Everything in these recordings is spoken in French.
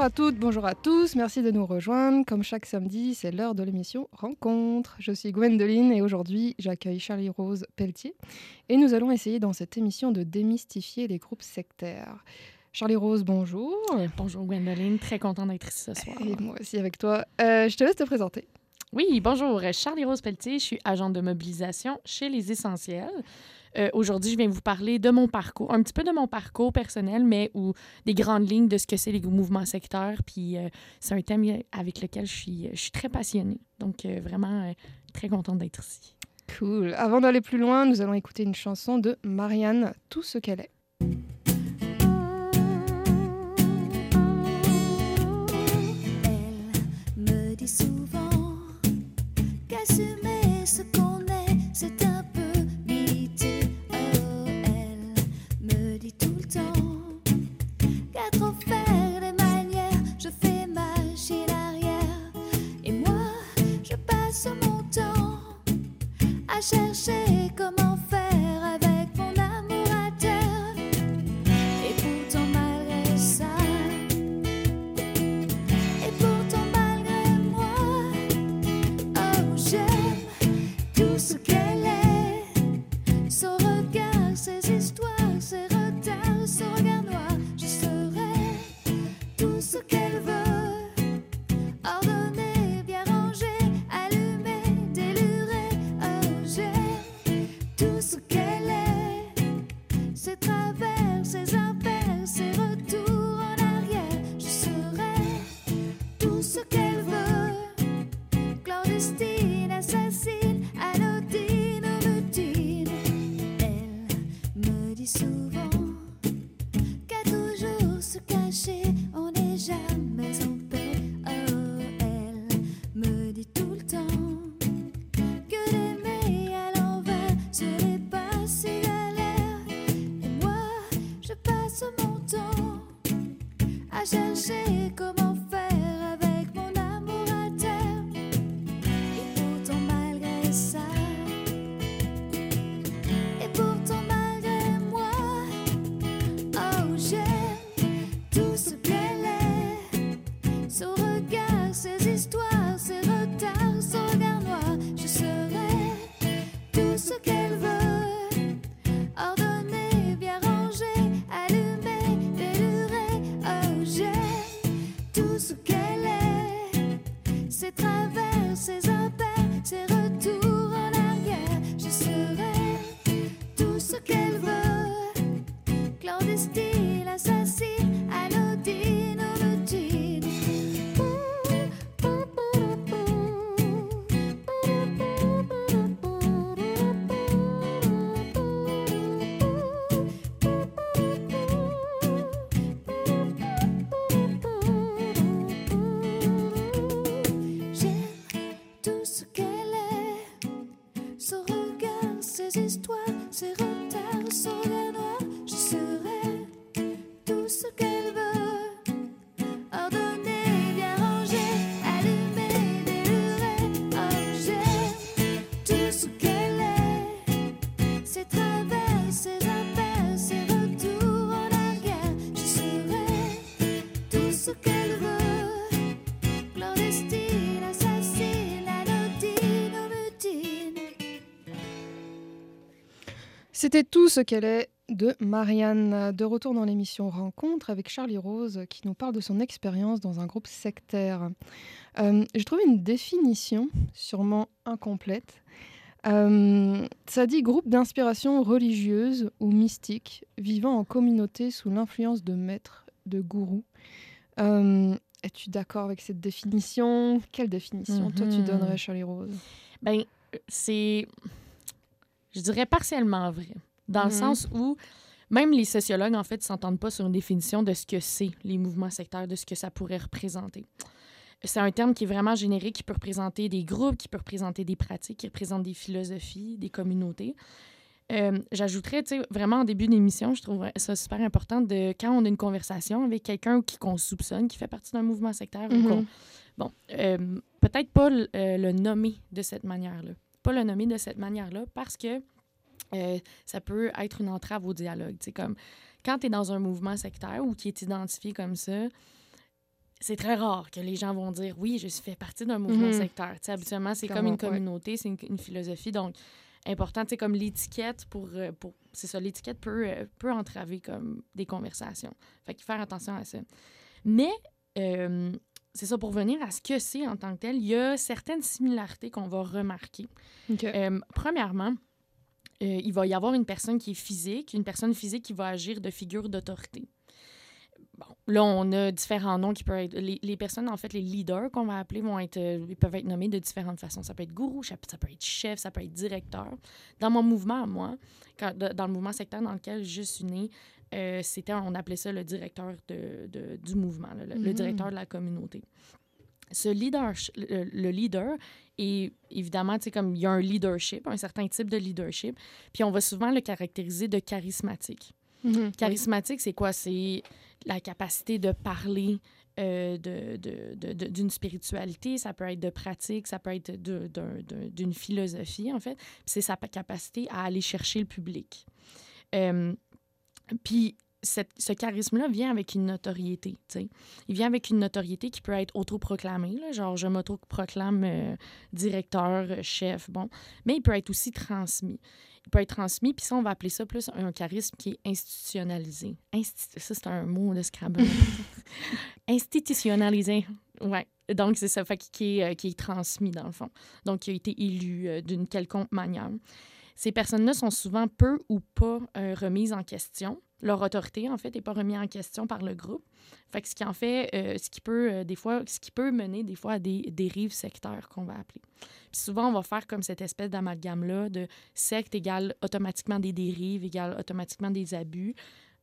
Bonjour à toutes, bonjour à tous, merci de nous rejoindre. Comme chaque samedi, c'est l'heure de l'émission Rencontre. Je suis Gwendoline et aujourd'hui j'accueille Charlie-Rose Pelletier et nous allons essayer dans cette émission de démystifier les groupes sectaires. Charlie-Rose, bonjour. Bonjour Gwendoline, très contente d'être ici ce soir. Et moi aussi avec toi. Euh, je te laisse te présenter. Oui, bonjour, Charlie-Rose Pelletier, je suis agente de mobilisation chez Les Essentiels. Euh, aujourd'hui, je vais vous parler de mon parcours, un petit peu de mon parcours personnel, mais ou des grandes lignes de ce que c'est les mouvements sectaires. Puis euh, c'est un thème avec lequel je suis, je suis très passionnée. Donc euh, vraiment très contente d'être ici. Cool. Avant d'aller plus loin, nous allons écouter une chanson de Marianne, Tout ce qu'elle est. chercher C'était tout ce qu'elle est de Marianne. De retour dans l'émission Rencontre avec Charlie Rose qui nous parle de son expérience dans un groupe sectaire. Euh, J'ai trouvé une définition, sûrement incomplète. Euh, ça dit groupe d'inspiration religieuse ou mystique vivant en communauté sous l'influence de maîtres, de gourous. Euh, Es-tu d'accord avec cette définition? Quelle définition toi tu Mhm. donnerais, Charlie Rose? Ben, c'est, je dirais partiellement vrai, dans le Mhm. sens où même les sociologues, en fait, s'entendent pas sur une définition de ce que c'est les mouvements sectaires, de ce que ça pourrait représenter. C'est un terme qui est vraiment générique, qui peut représenter des groupes, qui peut représenter des pratiques, qui représente des philosophies, des communautés. Euh, J'ajouterais, tu sais, vraiment en début d'émission, je trouve ça super important de quand on a une conversation avec quelqu'un qui qu'on soupçonne, qui fait partie d'un mouvement sectaire, Mhm. qu'on- bon, euh, peut-être pas euh, le nommer de cette manière-là, pas le nommer de cette manière-là, parce que euh, ça peut être une entrave au dialogue. Tu sais, comme quand tu es dans un mouvement sectaire ou qui est identifié comme ça, c'est très rare que les gens vont dire oui, je fais partie d'un mouvement Mhm. sectaire. Habituellement, c'est comme une ouais. communauté, c'est une, une philosophie. Donc, important, sais, comme l'étiquette pour. euh, pour c'est ça, l'étiquette peut, euh, peut entraver comme des conversations. Fait qu'il faut faire attention à ça. Mais, euh, c'est ça, pour venir à ce que c'est en tant que tel, il y a certaines similarités qu'on va remarquer. Euh, premièrement, euh, il va y avoir une personne qui est physique, une personne physique qui va agir de figure d'autorité. Bon, là, on a différents noms qui peuvent être. Les, les personnes, en fait, les leaders qu'on va appeler, vont être, euh, ils peuvent être nommés de différentes façons. Ça peut être gourou, ça peut ça peut être chef, ça peut être directeur. Dans mon mouvement, moi, quand, dans le mouvement sectaire dans lequel je suis née, euh, c'était, on appelait ça le directeur de, de- du mouvement, le, le Mhm. directeur de la communauté. Ce leader, le, le leader, est évidemment, tu sais, comme il y a un leadership, un certain type de leadership, puis on va souvent le caractériser de charismatique. Mhm. Charismatique, c'est quoi? C'est la capacité de parler euh, de- de- de- de- d'une spiritualité, ça peut être de pratique, ça peut être d'une philosophie, en fait. Puis c'est sa pa- capacité à aller chercher le public. Euh, puis cette- ce charisme-là vient avec une notoriété, tu sais. Il vient avec une notoriété qui peut être autoproclamée, là, genre je m'autoproclame euh, directeur, chef, bon. Mais il peut être aussi transmis. Il peut être transmis, puis ça, on va appeler ça plus un charisme qui est institutionnalisé. Insti- ça, c'est un mot de Scrabble. institutionnalisé, ouais. Donc, c'est ça, fait que- qui est, euh, qui est transmis, dans le fond. Donc, qui a été élu euh, d'une quelconque manière. Ces personnes-là sont souvent peu ou pas euh, remises en question. Leur autorité, en fait, n'est pas remise en question par le groupe. Fait que ce qui en fait, euh, ce qui peut, euh, des fois, ce qui peut mener des fois à des dérives sectaires qu'on va appeler. Puis souvent, on va faire comme cette espèce d'amalgame-là de secte égale automatiquement des dérives, égale automatiquement des abus.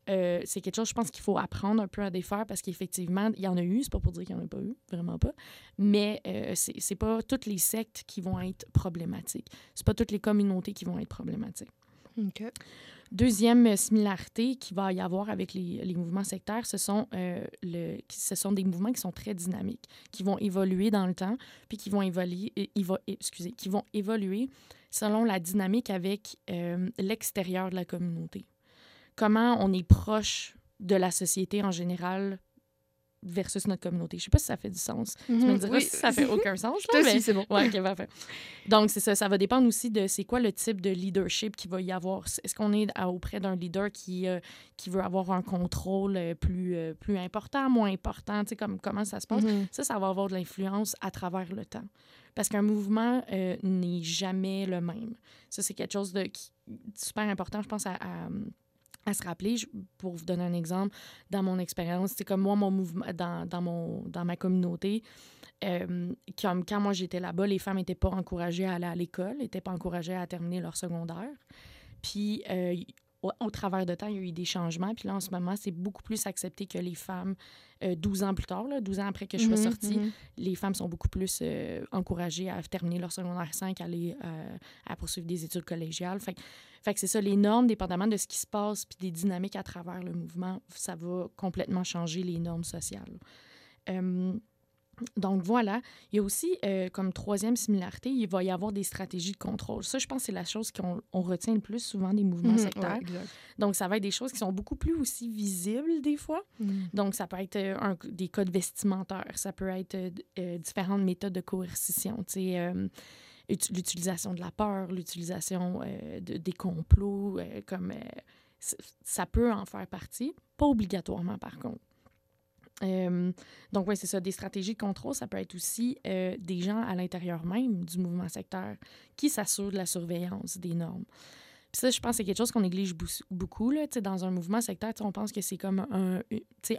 Euh, c'est quelque chose, je pense, qu'il faut apprendre un peu à défaire parce qu'effectivement, il y en a eu, c'est pas pour dire qu'il n'y en a pas eu, vraiment pas. Mais euh, c'est pas toutes les sectes qui vont être problématiques. C'est pas toutes les communautés qui vont être problématiques. Deuxième euh, similarité qu'il va y avoir avec les, les mouvements sectaires, ce sont, euh, le, ce sont des mouvements qui sont très dynamiques, qui vont évoluer dans le temps, puis qui vont évoluer, excusez, qui vont évoluer selon la dynamique avec l'extérieur de la communauté. Comment on est proche de la société en général versus notre communauté. Je sais pas si ça fait du sens. Tu me Mhm. diras Oui. si ça fait aucun sens. Je mais- c'est bon. Ouais, ok, parfait. Donc, c'est ça. Ça va dépendre aussi de c'est quoi le type de leadership qu'il va y avoir. Est-ce qu'on est auprès d'un leader qui, euh, qui veut avoir un contrôle euh, plus, euh, plus important, moins important? Tu sais, comme, comment ça se passe? Mhm. Ça, ça va avoir de l'influence à travers le temps. Parce qu'un mouvement euh, n'est jamais le même. Ça, c'est quelque chose de qui- super important, je pense, à, à, à se rappeler. Pour vous donner un exemple, dans mon expérience, c'est comme moi, mon mouvement, dans, dans, mon, dans ma communauté, euh, comme quand moi j'étais là-bas, les femmes n'étaient pas encouragées à aller à l'école, n'étaient pas encouragées à terminer leur secondaire. Puis, euh, au, au travers de temps, il y a eu des changements. Puis là, en ce moment, c'est beaucoup plus accepté que les femmes, euh, 12 ans plus tard, là, 12 ans après que je sois Mhm, sortie, mhm. les femmes sont beaucoup plus euh, encouragées à terminer leur secondaire 5, à aller euh, à poursuivre des études collégiales. Fait, fait que c'est ça, les normes, dépendamment de ce qui se passe puis des dynamiques à travers le mouvement, ça va complètement changer les normes sociales. Donc voilà, il y a aussi euh, comme troisième similarité, il va y avoir des stratégies de contrôle. Ça, je pense c'est la chose qu'on on retient le plus souvent des mouvements Mhm, sectaires. ouais, exact. Donc ça va être des choses qui sont beaucoup plus aussi visibles des fois. Mhm. Donc, ça peut être euh, un- des codes vestimentaires, ça peut être euh, différentes méthodes de coercition, tu sais, euh, ut- l'utilisation de la peur, l'utilisation de- des complots, comme ça peut en faire partie, pas obligatoirement par contre. Euh, donc, oui, c'est ça. Des stratégies de contrôle, ça peut être aussi euh, des gens à l'intérieur même du mouvement sectaire qui s'assurent de la surveillance des normes. Puis ça, je pense que c'est quelque chose qu'on néglige beaucoup. Là, dans un mouvement sais, on pense que c'est comme un,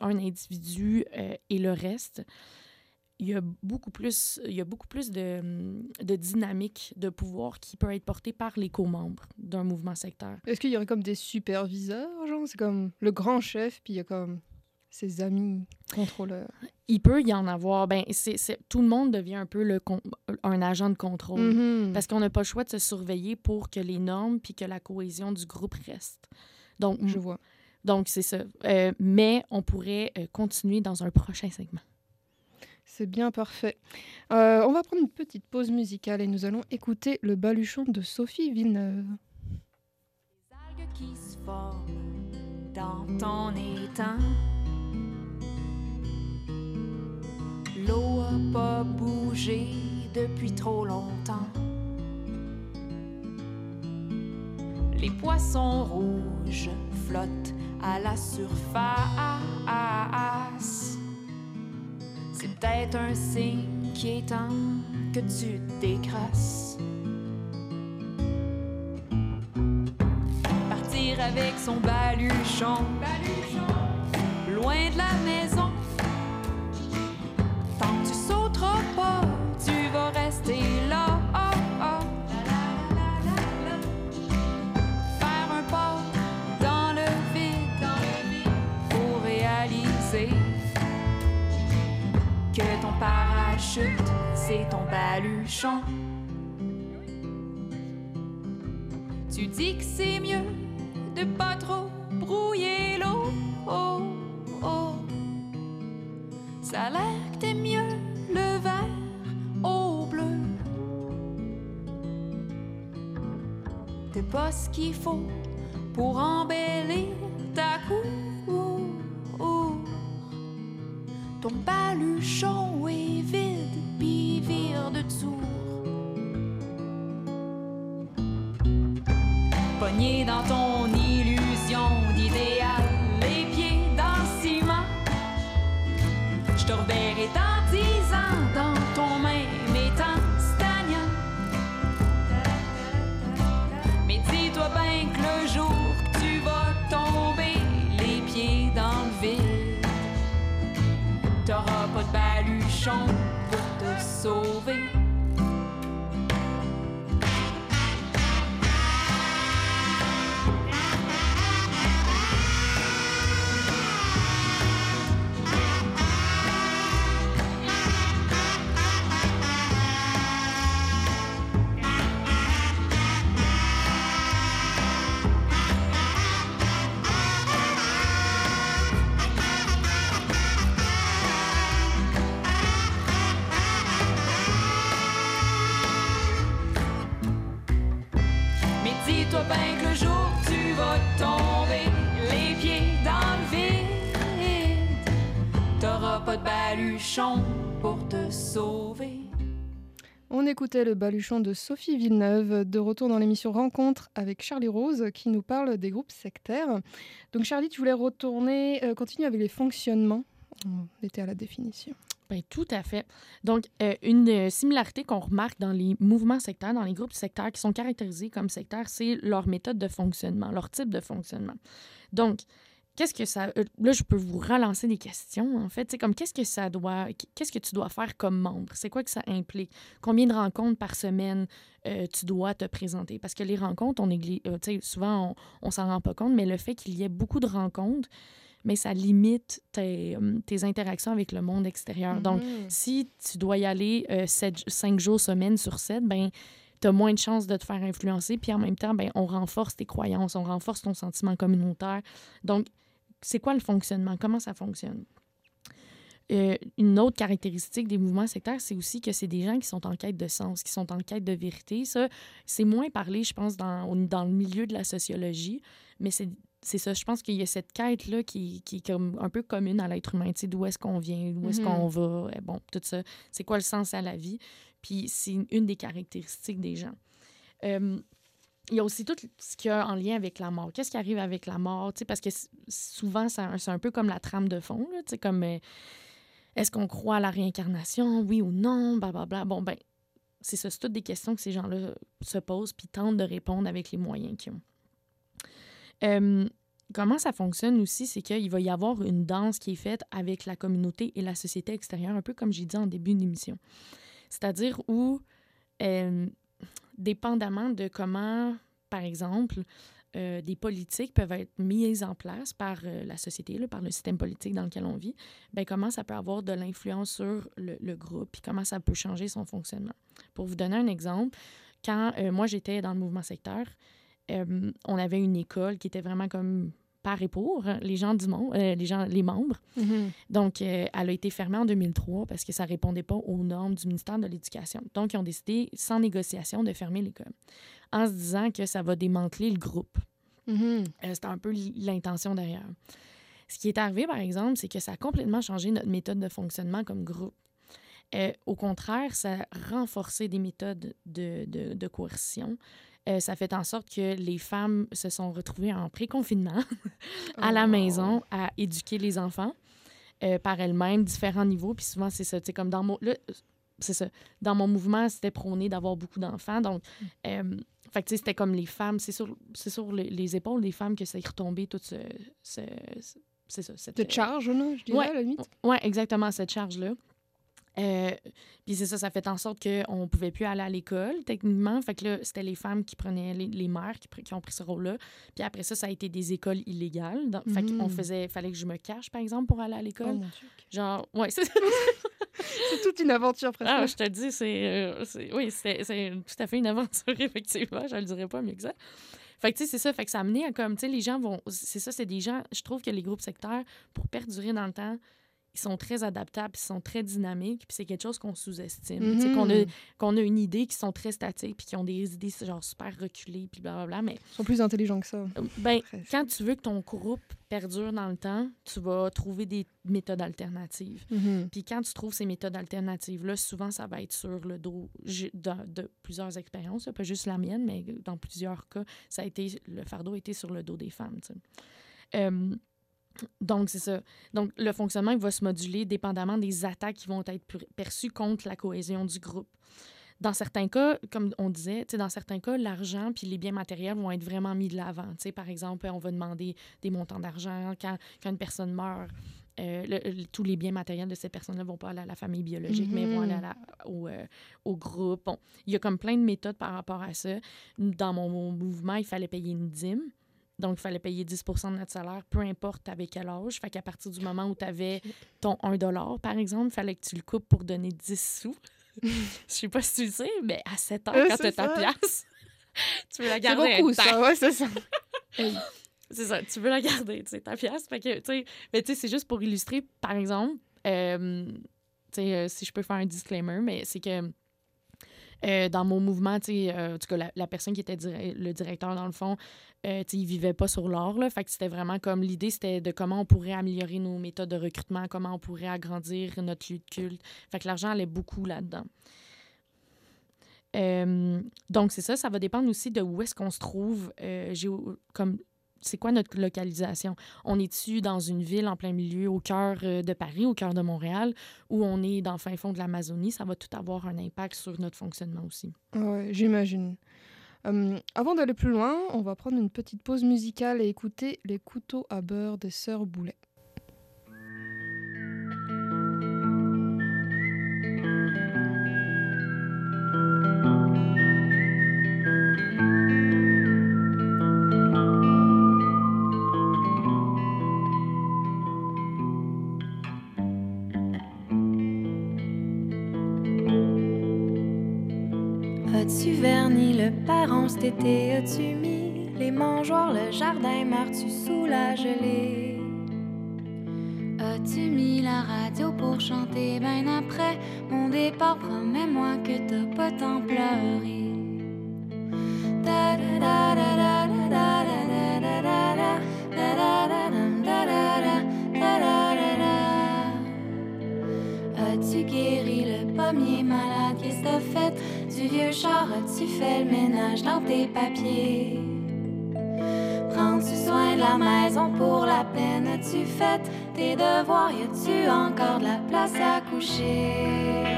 un individu euh, et le reste. Il y a beaucoup plus, il y a beaucoup plus de, de dynamique de pouvoir qui peut être portée par les co-membres d'un mouvement sectaire. Est-ce qu'il y aurait comme des superviseurs, genre? C'est comme le grand chef, puis il y a comme ses amis contrôleurs. Il peut y en avoir. Ben, c'est, c'est- tout le monde devient un peu le con- un agent de contrôle. Mhm. Parce qu'on n'a pas le choix de se surveiller pour que les normes puis que la cohésion du groupe reste. Donc, Je vois. donc c'est ça. Euh, mais on pourrait euh, continuer dans un prochain segment. C'est bien parfait. Euh, on va prendre une petite pause musicale et nous allons écouter le baluchon de Sophie Villeneuve. Les algues qui se forment dans ton étang. L'eau a pas bougé depuis trop longtemps. Les poissons rouges flottent à la surface. C'est peut-être un signe qui est temps que tu décrasses. Partir avec son baluchon, loin de la maison. Ton baluchon. Tu dis que c'est mieux de pas trop brouiller l'eau. Oh, oh. Ça a l'air que t'aimes mieux le vert au bleu. T'es pas ce qu'il faut pour embellir ta cour. Ton baluchon est vide, puis vire de tour. Pogné dans ton illusion d'idéal, les pieds dans le ciment. Je te reverrai dans dix ans de baluchon pour te sauver. On écoutait le baluchon de Sophie Villeneuve, de retour dans l'émission Rencontre avec Charlie Rose, qui nous parle des groupes sectaires. Donc Charlie, tu voulais retourner, euh, continuer avec les fonctionnements. On était à la définition. Ben, tout à fait. Donc, euh, une euh, similarité qu'on remarque dans les mouvements sectaires, dans les groupes sectaires qui sont caractérisés comme sectaires, c'est leur méthode de fonctionnement, leur type de fonctionnement. Donc, qu'est-ce que ça... euh, là, je peux vous relancer des questions, en fait. C'est comme, qu'est-ce que ça doit... Qu'est-ce que tu dois faire comme membre? C'est quoi que ça implique? Combien de rencontres par semaine euh, tu dois te présenter? Parce que les rencontres, on néglige... euh, tu sais, souvent, on, on s'en rend pas compte, mais le fait qu'il y ait beaucoup de rencontres, mais ça limite tes, euh, tes interactions avec le monde extérieur. Donc, Mhm. si tu dois y aller euh, sept- cinq jours semaine sur sept, ben tu as moins de chances de te faire influencer. Puis en même temps, ben, on renforce tes croyances, on renforce ton sentiment communautaire. Donc, c'est quoi le fonctionnement? Comment ça fonctionne? Euh, une autre caractéristique des mouvements sectaires, c'est aussi que c'est des gens qui sont en quête de sens, qui sont en quête de vérité. Ça, c'est moins parlé, je pense, dans, dans le milieu de la sociologie, mais c'est c'est ça. Je pense qu'il y a cette quête-là qui, qui est comme un peu commune à l'être humain. Tu sais, d'où est-ce qu'on vient, d'où est-ce Mhm. qu'on va, eh, bon, tout ça. C'est quoi le sens à la vie? Puis c'est une- une des caractéristiques des gens. Euh, il y a aussi tout ce qu'il y a en lien avec la mort. Qu'est-ce qui arrive avec la mort? Parce que souvent, c'est un peu comme la trame de fond. Là, comme euh, est-ce qu'on croit à la réincarnation? Oui ou non? Blablabla. Bon, ben, c'est ça. C'est toutes des questions que ces gens-là se posent puis tentent de répondre avec les moyens qu'ils ont. Comment ça fonctionne aussi, c'est qu'il va y avoir une danse qui est faite avec la communauté et la société extérieure, un peu comme j'ai dit en début d'émission. C'est-à-dire où, dépendamment de comment, par exemple, euh, des politiques peuvent être mises en place par euh, la société, par le système politique dans lequel on vit, ben, comment ça peut avoir de l'influence sur le, groupe, puis comment ça peut changer son fonctionnement. Pour vous donner un exemple, quand euh, moi j'étais dans le mouvement secteur, on avait une école qui était vraiment comme par et pour les gens du monde, euh, les gens, les membres. Mhm. Donc, euh, elle a été fermée en 2003 parce que ça répondait pas aux normes du ministère de l'Éducation. Donc, ils ont décidé, sans négociation, de fermer l'école, en se disant que ça va démanteler le groupe. Euh, C'était un peu l'intention derrière. Ce qui est arrivé, par exemple, c'est que ça a complètement changé notre méthode de fonctionnement comme groupe. Au contraire, ça a renforcé des méthodes de, de, de coercion. Euh, ça fait en sorte que les femmes se sont retrouvées en pré-confinement à Oh, la wow. maison à éduquer les enfants euh, par elles-mêmes, différents niveaux. Puis souvent, c'est ça. Tu sais, comme dans mon. là, c'est ça. Dans mon mouvement, c'était prôné d'avoir beaucoup d'enfants. Donc, euh, fait que, tu sais, c'était comme les femmes. C'est sur, c'est sur le- les épaules des femmes que ça est retombé tout ce. ce- ce- c'est ça. Cette, De charge, là, je dirais, Ouais. à la limite. oui, exactement, cette charge-là. Euh, puis c'est ça, ça fait en sorte qu'on ne pouvait plus aller à l'école, techniquement. Fait que là, c'était les femmes qui prenaient, les, les mères qui, qui ont pris ce rôle-là. Puis après ça, ça a été des écoles illégales. Donc, Fait qu'on Mhm. faisait, fallait que je me cache, par exemple, pour aller à Oh l'école. Dieu. Genre, ouais, c'est C'est toute une aventure presque. ah, je te dis, c'est. euh, oui, c'est c'est tout à fait une aventure, effectivement. Je le dirais pas mieux que ça. Fait que, tu sais, c'est ça. Fait que ça a amené à comme, tu sais, les gens vont. C'est ça, c'est des gens. Je trouve que les groupes sectaires, pour perdurer dans le temps, ils sont très adaptables, ils sont très dynamiques, puis c'est quelque chose qu'on sous-estime. Tu sais, qu'on a, Mhm. qu'on a une idée qui sont très statiques, puis qui ont des idées, genre, super reculées, puis blablabla. Mais, Ils sont plus intelligents que ça. euh, ben, quand tu veux que ton groupe perdure dans le temps, tu vas trouver des méthodes alternatives. Mhm. Puis quand tu trouves ces méthodes alternatives-là, souvent, ça va être sur le dos de, de plusieurs expériences, pas juste la mienne, mais dans plusieurs cas, ça a été, le fardeau a été sur le dos des femmes. Euh, donc, c'est ça. Donc, le fonctionnement il va se moduler dépendamment des attaques qui vont être per- perçues contre la cohésion du groupe. Dans certains cas, comme on disait, dans certains cas, l'argent puis les biens matériels vont être vraiment mis de l'avant. Par exemple, on va demander des montants d'argent quand, quand une personne meurt. euh, le- le- tous les biens matériels de cette personne-là vont pas aller à la famille biologique, mais vont aller à la- au, euh, au groupe. Bon, il y a comme plein de méthodes par rapport à ça. Dans mon, mon mouvement, il fallait payer une dîme. Donc, il fallait payer 10% de notre salaire, peu importe avec quel âge. Fait qu'à partir du moment où tu avais ton 1 par exemple, il fallait que tu le coupes pour donner 10 sous. Je sais pas si tu le sais, mais à 7 ans, Euh, quand tu c'est as ta pièce, tu veux la C'est garder. beaucoup, intacte. ça. Ouais, c'est ça. C'est ça, tu veux la garder, tu sais, ta pièce. Fait que, tu sais, mais tu sais, c'est juste pour illustrer, par exemple, euh, tu sais, euh, si je peux faire un disclaimer, mais c'est que euh, dans mon mouvement, euh, en tout cas, la, personne qui était le directeur, dans le fond, euh, il vivait pas sur l'or. Fait que c'était vraiment comme l'idée, c'était de comment on pourrait améliorer nos méthodes de recrutement, comment on pourrait agrandir notre lieu de culte. Fait que l'argent allait beaucoup là-dedans. Euh, donc, c'est ça, ça va dépendre aussi de où est-ce qu'on se trouve, euh, comme c'est quoi notre localisation? On est-tu dans une ville en plein milieu, au cœur euh, de Paris, au cœur de Montréal, ou on est dans le fin fond de l'Amazonie? Ça va tout avoir un impact sur notre fonctionnement aussi. Ouais, j'imagine. Hum, avant d'aller plus loin, on va prendre une petite pause musicale et écouter Les couteaux à beurre des sœurs Boulet. Verni le parent cet été? As-tu mis les mangeoires, le jardin? Meurs-tu sous la gelée? As-tu mis la radio pour chanter? Ben après mon départ, promets-moi que t'as pas tant pleuré. As-tu guéri le pommier malade? Que t'as fait du vieux char? As-tu fait le ménage dans tes papiers? Prends-tu soin de la maison pour la peine? As-tu fait tes devoirs? Y a-tu encore de la place à coucher?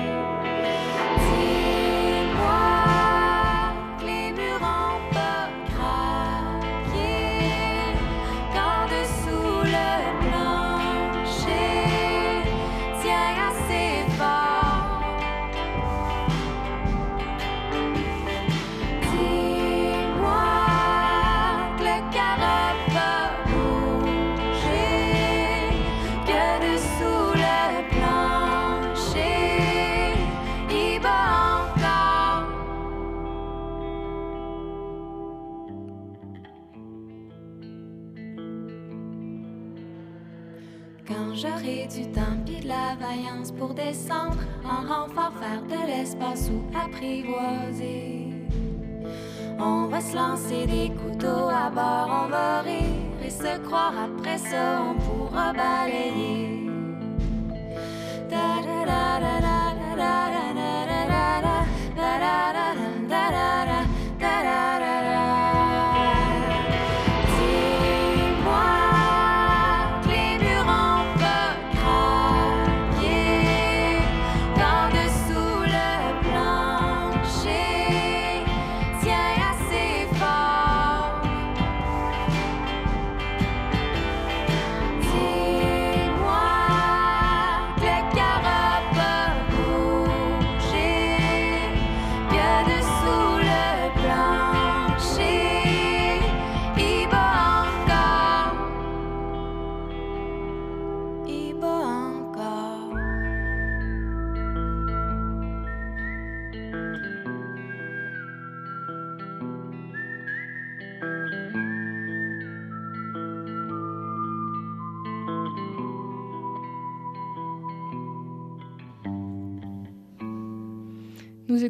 Du temps pis de la vaillance pour descendre en renfort, faire de l'espace ou apprivoiser. On va se lancer des couteaux à bord, on va rire et se croire après ça, on pourra balayer. Da da da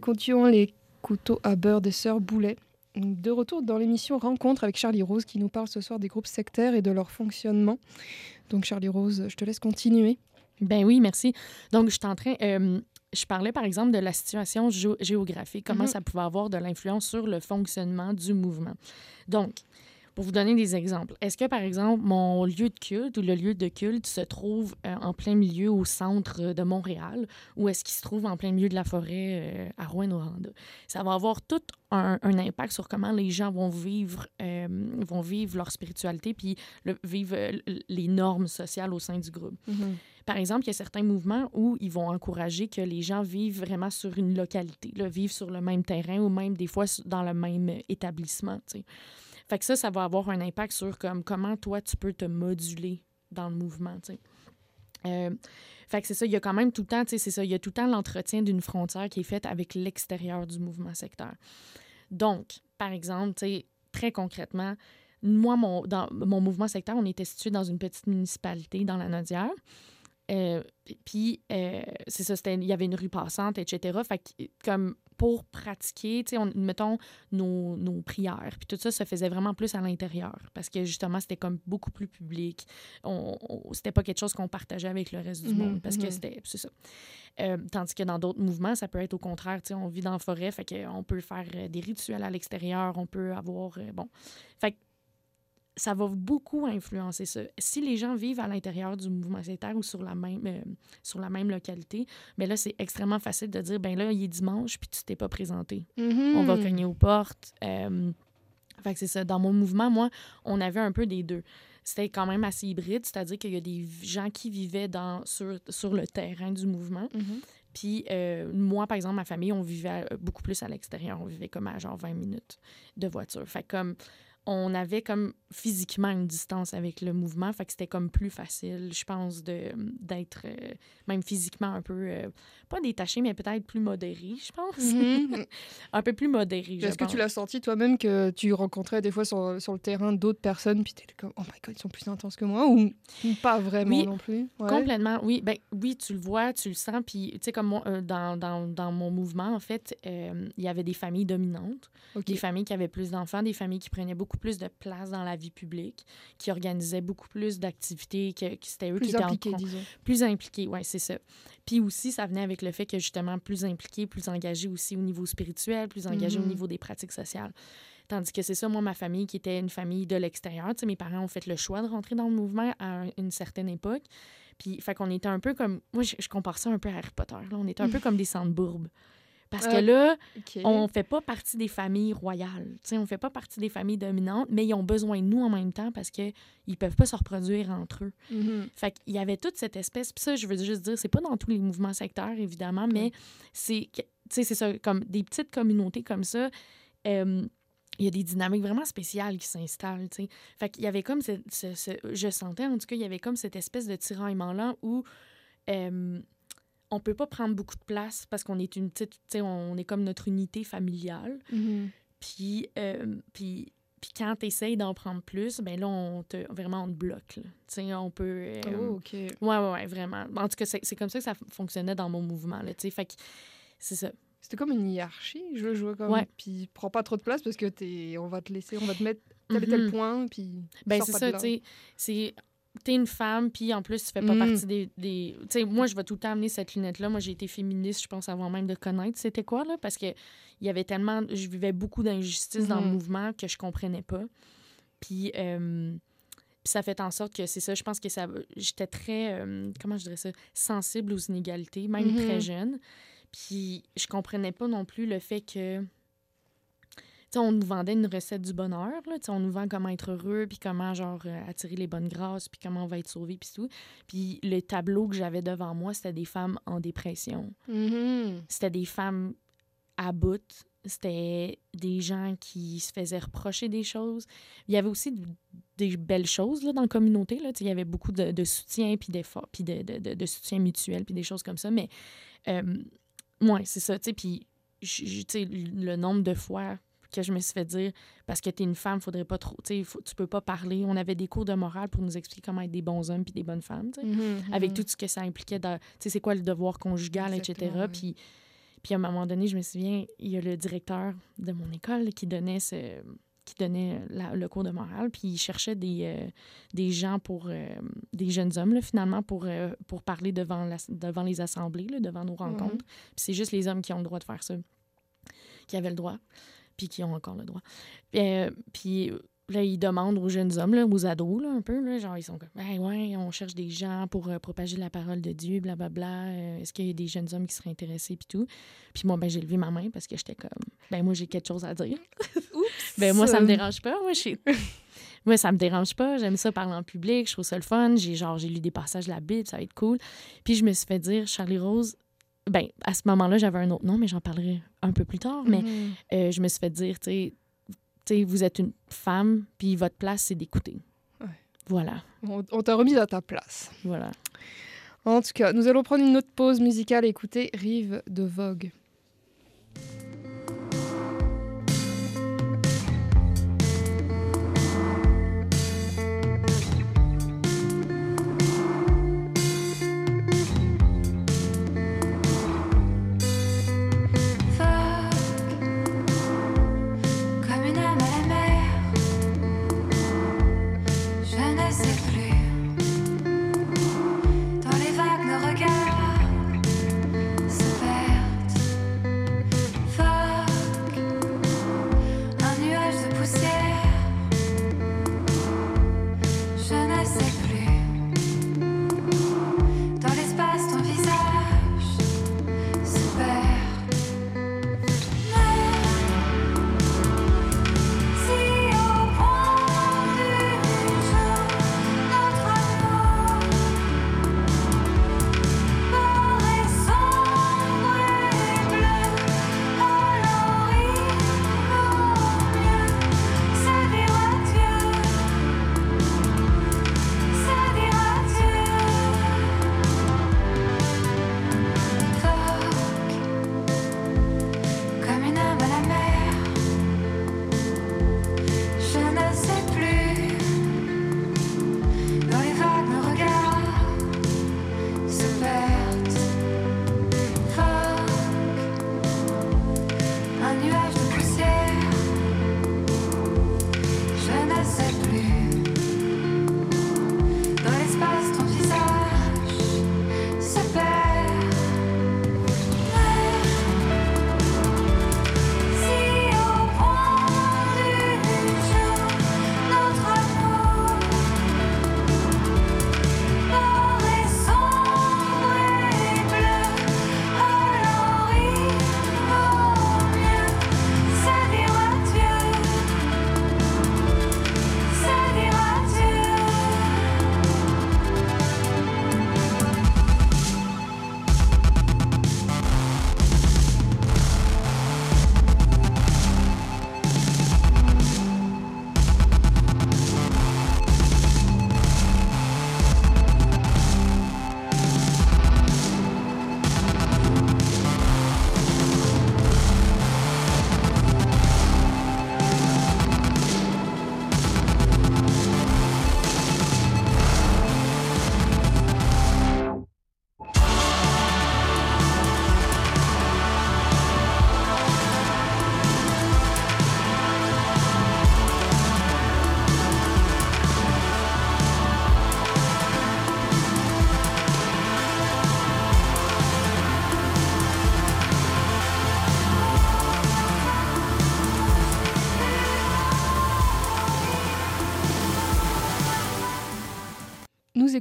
écoutions les couteaux à beurre des sœurs Boulet. De retour dans l'émission Rencontre avec Charlie Rose qui nous parle ce soir des groupes sectaires et de leur fonctionnement. Donc Charlie Rose, je te laisse continuer. Ben oui, merci. Donc, je suis en train. euh, je parlais par exemple de la situation géo- géographique, comment Mhm. ça pouvait avoir de l'influence sur le fonctionnement du mouvement. Donc, pour vous donner des exemples, est-ce que par exemple mon lieu de culte ou le lieu de culte se trouve euh, en plein milieu au centre de Montréal ou est-ce qu'il se trouve en plein milieu de la forêt euh, à Rouen-Noranda? Ça va avoir tout un, un impact sur comment les gens vont vivre, euh, vont vivre leur spiritualité puis le- vivre les normes sociales au sein du groupe. Par exemple, il y a certains mouvements où ils vont encourager que les gens vivent vraiment sur une localité, là, vivent sur le même terrain ou même des fois dans le même établissement. Fait que ça, ça va avoir un impact sur comme, comment toi, tu peux te moduler dans le mouvement. Euh, fait que c'est ça, il y a quand même tout le temps, c'est ça, il y a tout le temps l'entretien d'une frontière qui est faite avec l'extérieur du mouvement sectaire. Donc, par exemple, très concrètement, moi, mon, dans mon mouvement sectaire, on était situé dans une petite municipalité dans la Nodière. Euh, puis, euh, c'est ça, il y avait une rue passante, etc. Fait que, comme pour pratiquer, tu sais, on- mettons, nos, nos prières, puis tout ça se faisait vraiment plus à l'intérieur parce que justement, c'était comme beaucoup plus public. On, on- c'était pas quelque chose qu'on partageait avec le reste du Mhm, monde parce que mhm. c'était, c'est ça. Euh, tandis que dans d'autres mouvements, ça peut être au contraire, tu sais, on vit dans la forêt, fait qu'on peut faire euh, des rituels à l'extérieur, on peut avoir, euh, bon. Fait que ça va beaucoup influencer ça. Si les gens vivent à l'intérieur du mouvement sectaire ou sur la même, euh, sur la même localité, mais là, c'est extrêmement facile de dire, ben là, il est dimanche, puis tu t'es pas présenté. On va Mhm. cogner aux portes. Euh, fait que c'est ça. Dans mon mouvement, moi, on avait un peu des deux. C'était quand même assez hybride, c'est-à-dire qu'il y a des gens qui vivaient dans, sur, sur le terrain du mouvement. Mhm. Puis euh, moi, par exemple, ma famille, on vivait beaucoup plus à l'extérieur. On vivait comme à genre 20 minutes de voiture. Fait que comme on avait comme physiquement une distance avec le mouvement, fait que c'était comme plus facile, je pense, de d'être euh, même physiquement un peu, euh, pas détaché, mais peut-être plus modéré, je pense. Mhm. un peu plus modéré, je Est-ce que tu l'as senti toi-même que tu rencontrais des fois sur, sur le terrain d'autres personnes puis tu étais comme oh my god ils sont plus intenses que moi ou, ou pas vraiment Oui, non plus? Ouais. Complètement, oui. Ben, oui, tu le vois, tu le sens. Puis, tu sais, comme moi, euh, dans, dans, dans mon mouvement, en fait, il y avait des familles dominantes, des familles qui avaient plus d'enfants, des familles qui prenaient beaucoup plus de place dans la vie publique, qui organisaient beaucoup plus d'activités, que, que c'était eux qui plus étaient impliqués en disons. plus impliqués, oui, c'est ça. Puis aussi, ça venait avec le fait que justement, plus impliqués, plus engagés aussi au niveau spirituel, plus engagés Mhm. au niveau des pratiques sociales. Tandis que c'est ça, moi, ma famille, qui était une famille de l'extérieur. Tu sais, mes parents ont fait le choix de rentrer dans le mouvement à un- une certaine époque. Puis, fait qu'on était un peu comme. Moi, je, je compare ça un peu à Harry Potter. Là. On était un peu comme des centres-bourbes. Parce que Ah, là, Ok. on fait pas partie des familles royales. Tu sais, on fait pas partie des familles dominantes, mais ils ont besoin de nous en même temps parce qu'ils peuvent pas se reproduire entre eux. Mhm. Fait qu'il y avait toute cette espèce. Puis ça, je veux juste dire, c'est pas dans tous les mouvements sectaires, évidemment, mais c'est. que- c'est ça, comme des petites communautés comme ça. euh, il y a des dynamiques vraiment spéciales qui s'installent, tu sais. Fait qu'il y avait comme ce, ce- ce- Je sentais, en tout cas, il y avait comme cette espèce de tiraillement-là où euh, on peut pas prendre beaucoup de place parce qu'on est une petite... Tu sais, on est comme notre unité familiale. Mhm. Puis, euh, puis, puis quand tu essayes d'en prendre plus, ben là, on te, vraiment, on te bloque. Tu sais, on peut... euh, Oh, ok. Ouais, ouais, ouais, vraiment. En tout cas, c'est c'est comme ça que ça fonctionnait dans mon mouvement, là, tu sais. Fait que c'est ça. C'était comme une hiérarchie, je le jouais comme. Ouais. Puis prends pas trop de place parce que t'es, on va te laisser, on va te mettre tel et tel Mhm. point, puis. Ben, c'est ça, tu sais. C'est... t'es une femme, puis en plus, tu fais pas Mm. partie des. des... Tu sais, moi, je vais tout le temps amener cette lunette-là. Moi, j'ai été féministe, je pense, avant même de connaître c'était quoi, là, parce que il y avait tellement. Je vivais beaucoup d'injustices dans le Mhm. mouvement que je comprenais pas. Puis. euh, puis ça fait en sorte que c'est ça, je pense que ça j'étais très euh, comment je dirais ça, sensible aux inégalités, même très jeune. Puis je comprenais pas non plus le fait que on nous vendait une recette du bonheur, là. On nous vend comment être heureux, puis comment, genre, euh, attirer les bonnes grâces, puis comment on va être sauvé, puis tout. Puis le tableau que j'avais devant moi, c'était des femmes en dépression. Mhm. C'était des femmes à bout. C'était des gens qui se faisaient reprocher des choses. Il y avait aussi des belles choses là, dans la communauté. Là. Il y avait beaucoup de, de soutien, puis d'efforts, puis de, de, soutien mutuel, puis des choses comme ça. Mais, euh, ouais, c'est ça. Puis, le nombre de fois que je me suis fait dire parce que tu es une femme, faudrait pas trop. Tu tu peux pas parler. On avait des cours de morale pour nous expliquer comment être des bons hommes puis des bonnes femmes. sais Mhm. avec tout ce que ça impliquait tu sais, c'est quoi le devoir conjugal, Exactement, etc. Puis, puis à un moment donné, je me souviens, il y a le directeur de mon école qui donnait ce qui donnait la- le cours de morale, puis il cherchait des, euh, des gens pour, euh, des jeunes hommes, là, finalement, pour, euh, pour parler devant, la- devant les assemblées, là, devant nos rencontres. Puis c'est juste les hommes qui ont le droit de faire ça, qui avaient le droit, puis qui ont encore le droit. Euh, puis là, ils demandent aux jeunes hommes, là, aux ados, là, un peu, là, genre, ils sont comme, hey, ouais, on cherche des gens pour euh, propager la parole de Dieu, blablabla. Euh, Est-ce qu'il y a des jeunes hommes qui seraient intéressés, puis tout. Puis moi, ben, j'ai levé ma main parce que j'étais comme, ben, moi, j'ai quelque chose à dire. ben, moi, ça me dérange pas. Moi, je suis- Moi, ça me dérange pas. J'aime ça parler en public. Je trouve ça le fun. J'ai genre, j'ai lu des passages de la Bible. Ça va être cool. Puis je me suis fait dire, Charlie Rose, ben, à ce moment-là, j'avais un autre nom, mais j'en parlerai un peu plus tard. Mais Mhm. euh, je me suis fait dire, tu sais, tu sais, vous êtes une femme, puis votre place, c'est d'écouter. Ouais. Voilà, On, on t'a remis à ta place. voilà. En tout cas, nous allons prendre une autre pause musicale et écouter Rive de Vogue.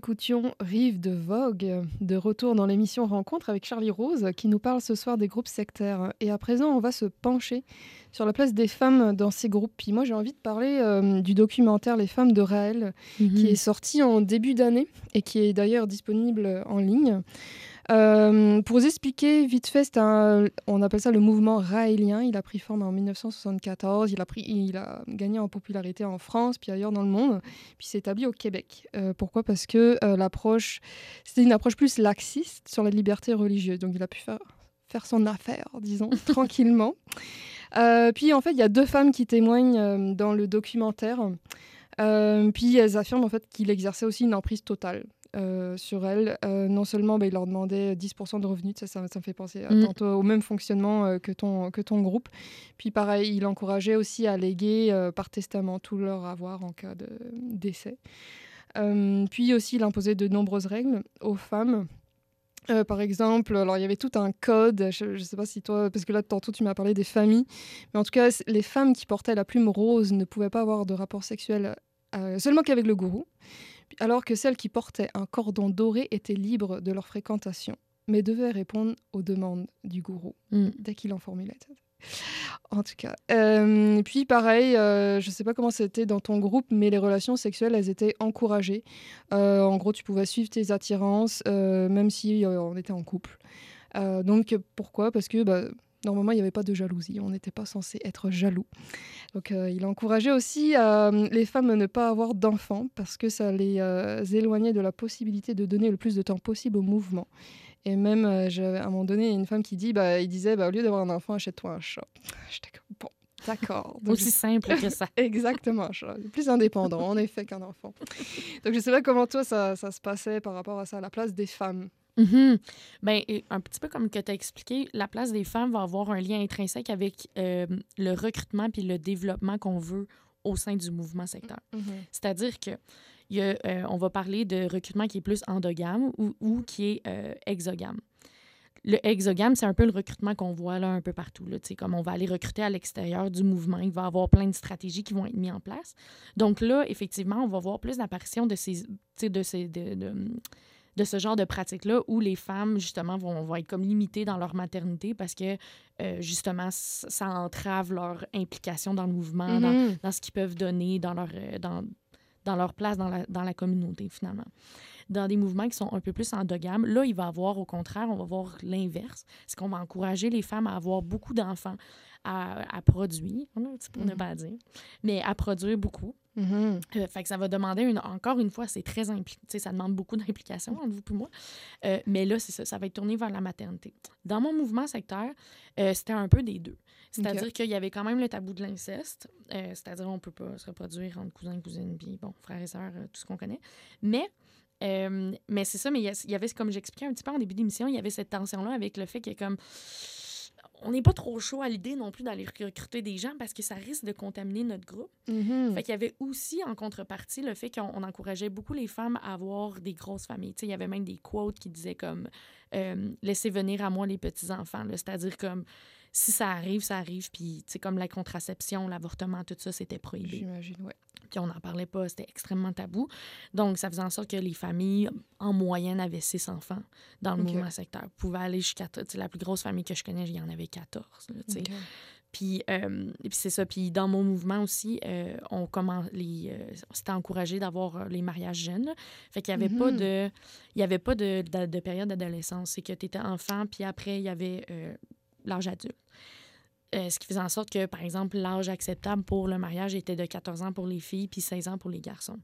Écoutions Rive de Vogue, de retour dans l'émission Rencontre avec Charlie Rose, qui nous parle ce soir des groupes sectaires. Et à présent, on va se pencher sur la place des femmes dans ces groupes. Puis moi, j'ai envie de parler euh, du documentaire Les femmes de Raël, qui est sorti en début d'année et qui est d'ailleurs disponible en ligne. Euh, pour vous expliquer vite fait, c'est un- on appelle ça le mouvement raélien. Il a pris forme en 1974. Il a, pris, il a gagné en popularité en France, puis ailleurs dans le monde. Puis s'est établi au Québec. Euh, pourquoi? Parce que euh, l'approche, c'était une approche plus laxiste sur la liberté religieuse. Donc il a pu faire, faire son affaire, disons, tranquillement. Puis en fait, il y a deux femmes qui témoignent dans le documentaire. Puis elles affirment en fait qu'il exerçait aussi une emprise totale euh, sur elles. Euh, non seulement bah, il leur demandait 10% de revenus, ça, ça, ça me fait penser à Mm. tantôt au même fonctionnement euh, que, ton, que ton groupe. Puis pareil, il encourageait aussi à léguer euh, par testament tout leur avoir en cas de décès. Euh, puis aussi, il imposait de nombreuses règles aux femmes. Euh, par exemple, alors il y avait tout un code, je ne sais pas si toi, parce que là tantôt tu m'as parlé des familles, mais en tout cas, les femmes qui portaient la plume rose ne pouvaient pas avoir de rapport sexuel euh, seulement qu'avec le gourou, alors que celles qui portaient un cordon doré étaient libres de leur fréquentation, mais devaient répondre aux demandes du gourou Mm. dès qu'il en formulait. En tout cas. Euh, puis pareil, euh, je sais pas comment c'était dans ton groupe, mais les relations sexuelles, elles étaient encouragées. Euh, en gros, tu pouvais suivre tes attirances, même si on était en couple. Donc pourquoi? Parce que bah, normalement, il n'y avait pas de jalousie. On n'était pas censé être jaloux. Donc euh, il encourageait aussi euh, les femmes à ne pas avoir d'enfants parce que ça les euh, éloignait de la possibilité de donner le plus de temps possible au mouvement. Et même, euh, à un moment donné, une femme qui dit, bah, il disait, bah, au lieu d'avoir un enfant, achète-toi un chat. J'étais comme, bon, d'accord. Aussi simple que ça. Exactement. Plus indépendant, en effet, qu'un enfant. Donc, je sais pas comment toi, ça, ça se passait par rapport à ça, à la place des femmes. Mhm. Ben, un petit peu comme que tu as expliqué, la place des femmes va avoir un lien intrinsèque avec euh, le recrutement puis le développement qu'on veut au sein du mouvement secteur. C'est-à-dire que y a, euh, on va parler de recrutement qui est plus endogame ou, ou qui est euh, exogame. Le exogame, c'est un peu le recrutement qu'on voit là un peu partout. Là, comme on va aller recruter à l'extérieur du mouvement, il va y avoir plein de stratégies qui vont être mises en place. Donc là, effectivement, on va voir plus l'apparition de ces, tu sais, de ces, de, de- de ce genre de pratique-là où les femmes, justement, vont, vont être comme limitées dans leur maternité parce que, euh, justement, ça entrave leur implication dans le mouvement, dans, Mhm. dans ce qu'ils peuvent donner, dans leur, euh, dans, dans leur place dans la, dans la communauté, finalement. Dans des mouvements qui sont un peu plus endogames, là, il va avoir, au contraire, on va voir l'inverse. C'est qu'on va encourager les femmes à avoir beaucoup d'enfants, à, à produire, pour ne Mhm. pas dire, mais à produire beaucoup. Mhm. Euh, fait que ça va demander, une, encore une fois, c'est très impli- tu sais, ça demande beaucoup d'implication entre vous et moi. Euh, mais là, c'est ça, ça va être tourné vers la maternité. Dans mon mouvement secteur, euh, c'était un peu des deux. C'est-à-dire qu'il y avait quand même le tabou de l'inceste, euh, c'est-à-dire on peut pas se reproduire entre cousins cousines, puis bon, frères et sœurs, tout ce qu'on connaît. Mais, euh, mais c'est ça, mais il y avait, comme j'expliquais un petit peu en début d'émission, il y avait cette tension-là avec le fait que comme on n'est pas trop chaud à l'idée non plus d'aller recruter des gens parce que ça risque de contaminer notre groupe. Mhm. Fait qu'il y avait aussi en contrepartie le fait qu'on on encourageait beaucoup les femmes à avoir des grosses familles. Il y avait même des quotes qui disaient comme euh, laissez venir à moi les petits enfants. C'est-à-dire comme si ça arrive, ça arrive. Puis tu sais comme la contraception, l'avortement, tout ça, c'était prohibé. J'imagine, ouais. Puis on n'en parlait pas, c'était extrêmement tabou. Donc ça faisait en sorte que les familles en moyenne avaient six enfants dans le Ok. mouvement secteur. Pouvaient aller jusqu'à tu sais, la plus grosse famille que je connais, il y en avait 14. là, tu sais. Ok. Puis, euh, puis c'est ça. Puis dans mon mouvement aussi, euh, on comment les, euh, c'était encouragé d'avoir euh, les mariages jeunes. là. Fait qu'il n'y avait pas Mhm. de, il y avait pas de, de, de période d'adolescence. C'est que tu étais enfant, puis après il y avait l'âge adulte. Euh, ce qui faisait en sorte que, par exemple, l'âge acceptable pour le mariage était de 14 ans pour les filles, puis 16 ans pour les garçons.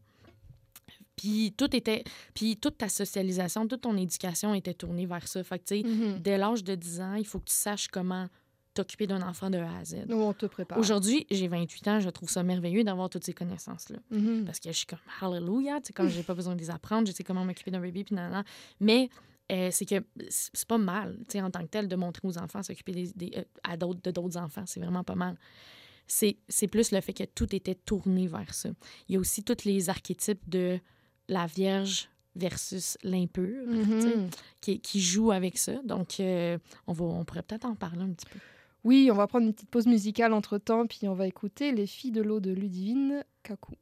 Puis tout était, puis toute ta socialisation, toute ton éducation était tournée vers ça. Fait que tu sais, Mhm. dès l'âge de 10 ans, il faut que tu saches comment t'occuper d'un enfant de A à Z. Nous, on te prépare. Aujourd'hui, j'ai 28 ans, je trouve ça merveilleux d'avoir toutes ces connaissances-là. Mhm. Parce que je suis comme Hallelujah, tu sais, comme j'ai pas besoin de les apprendre, je sais comment m'occuper d'un bébé, puis nan, nan. Mais euh, c'est que c'est pas mal, tu sais, en tant que tel, de montrer aux enfants s'occuper des, des- euh, à d'autres, de d'autres enfants. C'est vraiment pas mal. C'est c'est plus le fait que tout était tourné vers ça. Il y a aussi tous les archétypes de la Vierge versus l'impure Mhm. qui, qui jouent avec ça. Donc, euh, on, va, on pourrait peut-être en parler un petit peu. Oui, on va prendre une petite pause musicale entre temps, puis on va écouter Les filles de l'eau de Ludivine Kaku.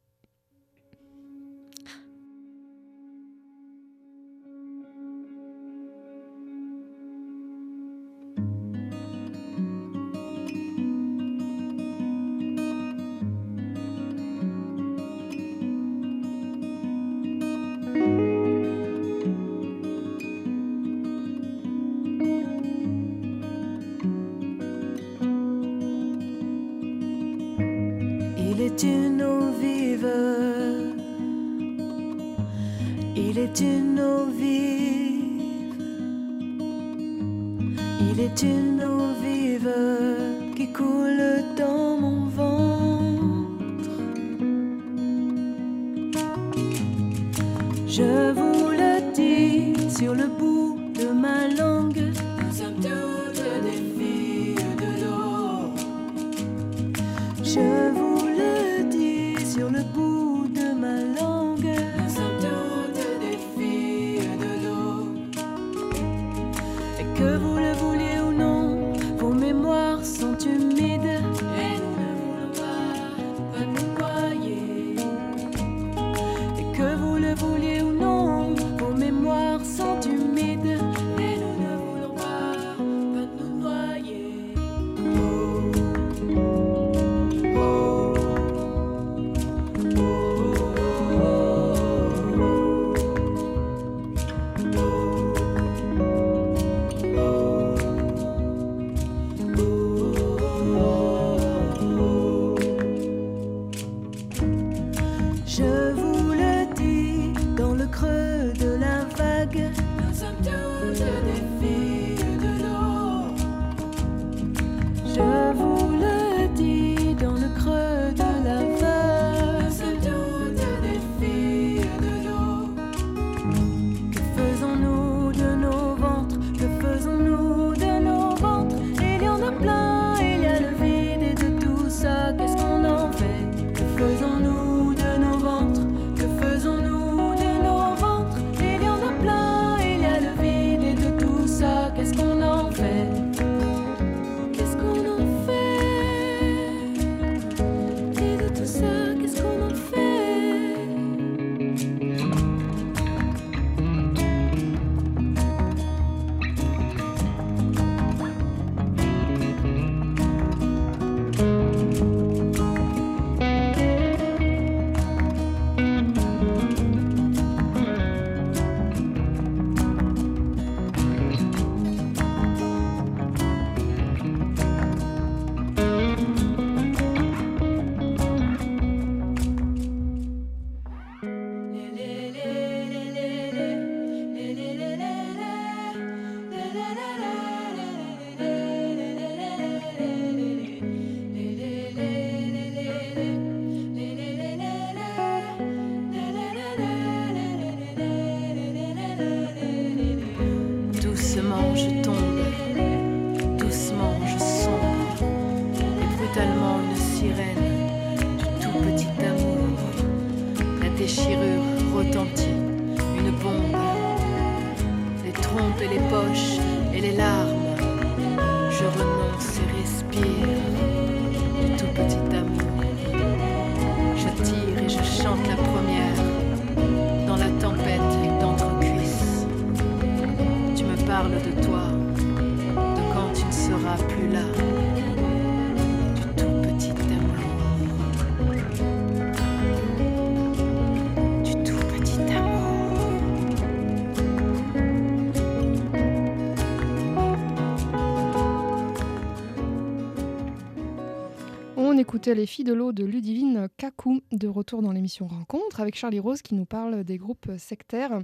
Les filles de l'eau de Ludivine Kakou, de retour dans l'émission Rencontre, avec Charlie Rose qui nous parle des groupes sectaires.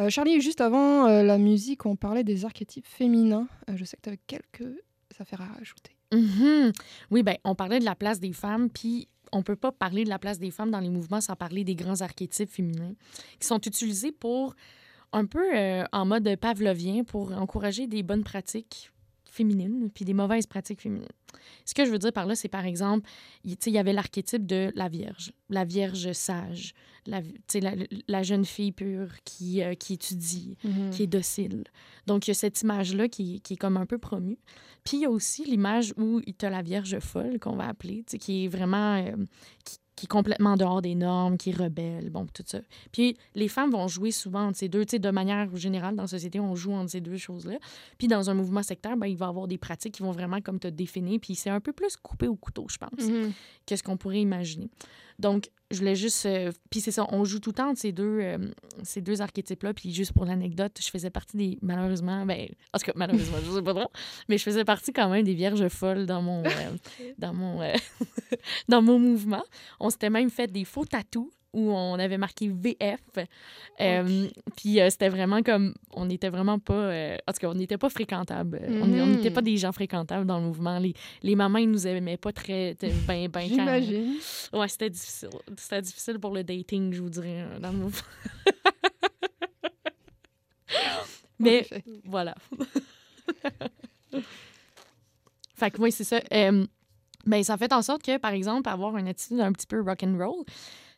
Euh, Charlie, juste avant euh, la musique, on parlait des archétypes féminins. Euh, je sais que tu avais quelques affaires à ajouter. Mhm. Oui, ben, on parlait de la place des femmes, puis on peut pas parler de la place des femmes dans les mouvements sans parler des grands archétypes féminins qui sont utilisés pour un peu en mode pavlovien pour encourager des bonnes pratiques féminines puis des mauvaises pratiques féminines. Ce que je veux dire par là, c'est par exemple, il y avait l'archétype de la Vierge, la Vierge sage, la, la, la jeune fille pure qui, euh, qui étudie, qui est docile. Donc, il y a cette image-là qui, qui est comme un peu promue. Puis, il y a aussi l'image où tu as la Vierge folle, qu'on va appeler, qui est vraiment... euh, qui, qui est complètement dehors des normes, qui est rebelle, bon, tout ça. Puis, les femmes vont jouer souvent entre ces deux, tu sais, de manière générale, dans la société, on joue entre ces deux choses-là. Puis, dans un mouvement sectaire, ben, il va y avoir des pratiques qui vont vraiment comme te définir, puis c'est un peu plus coupé au couteau, je pense que ce qu'on pourrait imaginer. Donc, je voulais juste. euh, puis c'est ça, on joue tout le temps de ces deux, euh, deux archétypes-là. Puis juste pour l'anecdote, je faisais partie des. Malheureusement, ben, en tout cas, malheureusement, je sais pas trop, mais je faisais partie quand même des vierges folles dans mon, euh, dans mon, dans mon mouvement. On s'était même fait des faux tatous où on avait marqué VF. Euh, Puis euh, c'était vraiment comme. On n'était vraiment pas. euh, en tout cas, on n'était pas fréquentables. On on Mhm. n'était pas des gens fréquentables dans le mouvement. Les, les mamans, ils nous aimaient pas très. Ben, ben, quand- J'imagine. Ouais, c'était difficile. C'était difficile pour le dating, je vous dirais, dans le mouvement. En Mais voilà. fait que oui, c'est ça. Ben, ça fait en sorte que, par exemple, avoir une attitude un petit peu rock'n'roll,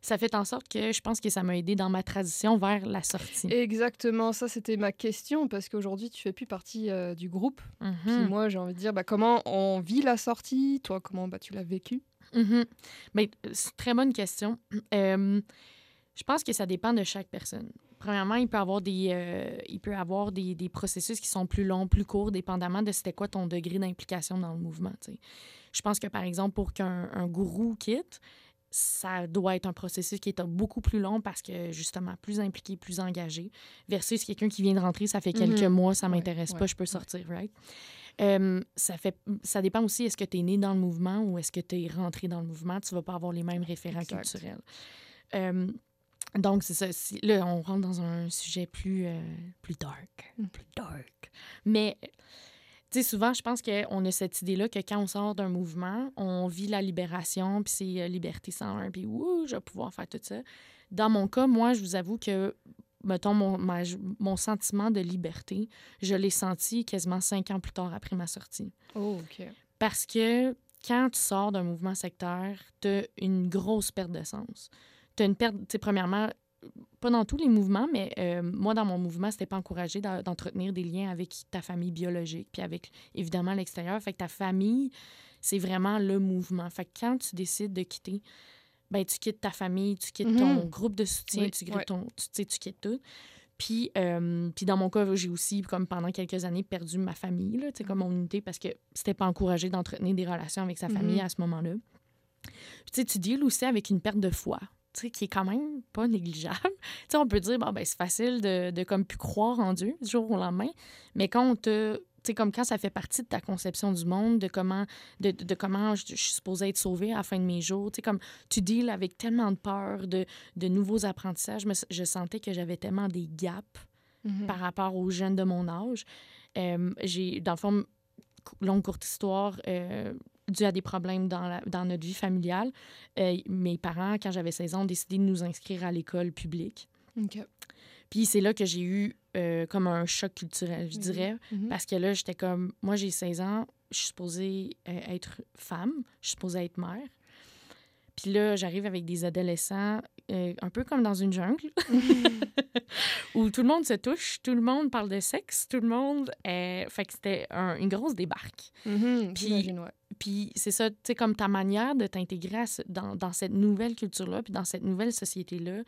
ça fait en sorte que je pense que ça m'a aidé dans ma transition vers la sortie. Exactement, ça c'était ma question parce qu'aujourd'hui tu fais plus partie euh, du groupe. Mhm. Puis moi j'ai envie de dire bah, comment on vit la sortie, toi comment bah, tu l'as vécu? Mhm. Ben, c'est une très bonne question. Euh, je pense que ça dépend de chaque personne. Premièrement, il peut avoir des, euh, il peut avoir des, des processus qui sont plus longs, plus courts, dépendamment de c'était quoi ton degré d'implication dans le mouvement. Je pense que, par exemple, pour qu'un un gourou quitte, ça doit être un processus qui est beaucoup plus long parce que, justement, plus impliqué, plus engagé, versus quelqu'un qui vient de rentrer, ça fait quelques Mhm. mois, ça m'intéresse ouais, pas, je peux sortir, right? Euh, ça, fait, ça dépend aussi, est-ce que tu es né dans le mouvement ou est-ce que tu es rentré dans le mouvement? Tu vas pas avoir les mêmes référents Exact. culturels. Euh, donc, c'est ça. Si- là, on rentre dans un sujet plus, euh, plus dark. Mm. Plus dark. Mais, sais, souvent, je pense qu'on a cette idée-là que quand on sort d'un mouvement, on vit la libération, puis c'est euh, liberté 101, puis ouh, je vais pouvoir faire tout ça. Dans mon cas, moi, je vous avoue que, mettons, mon, ma- mon sentiment de liberté, je l'ai senti quasiment cinq ans plus tard après ma sortie. Oh ok. Parce que quand tu sors d'un mouvement sectaire, tu as une grosse perte de sens. Tu as une perte, tu sais, premièrement, pas dans tous les mouvements, mais euh, moi, dans mon mouvement, c'était pas encouragé d'en- d'entretenir des liens avec ta famille biologique, puis avec, évidemment, l'extérieur. Fait que ta famille, c'est vraiment le mouvement. Fait que quand tu décides de quitter, ben tu quittes ta famille, tu quittes ton Mhm. groupe de soutien, Oui, tu, quittes ouais. ton, tu, tu quittes tout. Puis, euh, puis dans mon cas, j'ai aussi, comme pendant quelques années, perdu ma famille, là, comme mon unité, parce que c'était pas encouragé d'entretenir des relations avec sa famille Mhm. à ce moment-là. Puis, tu deals aussi avec une perte de foi, qui est quand même pas négligeable. tu sais, on peut dire, bon, ben, c'est facile de, de comme plus croire en Dieu du jour au lendemain, mais quand on te... Comme quand ça fait partie de ta conception du monde, de comment, de, de- de comment je, je suis supposée être sauvée à la fin de mes jours, tu comme tu deals avec tellement de peur, de, de nouveaux apprentissages, je, me- je sentais que j'avais tellement des gaps Mhm. par rapport aux jeunes de mon âge. Euh, j'ai, dans le fond, longue courte histoire, euh, dû à des problèmes dans, la- dans notre vie familiale, euh, mes parents, quand j'avais 16 ans, ont décidé de nous inscrire à l'école publique. Ok. Puis c'est là que j'ai eu euh, comme un choc culturel, je dirais. Mhm. Parce que là, j'étais comme, moi, j'ai 16 ans, je suis supposée euh, être femme, je suis supposée être mère. Puis là, j'arrive avec des adolescents, euh, un peu comme dans une jungle, où tout le monde se touche, tout le monde parle de sexe, tout le monde. euh, fait que c'était un- une grosse débarque. Mhm, Puis- j'imagine, ouais. Puis c'est ça, tu sais, comme ta manière de t'intégrer dans, dans cette nouvelle culture-là, puis dans cette nouvelle société-là,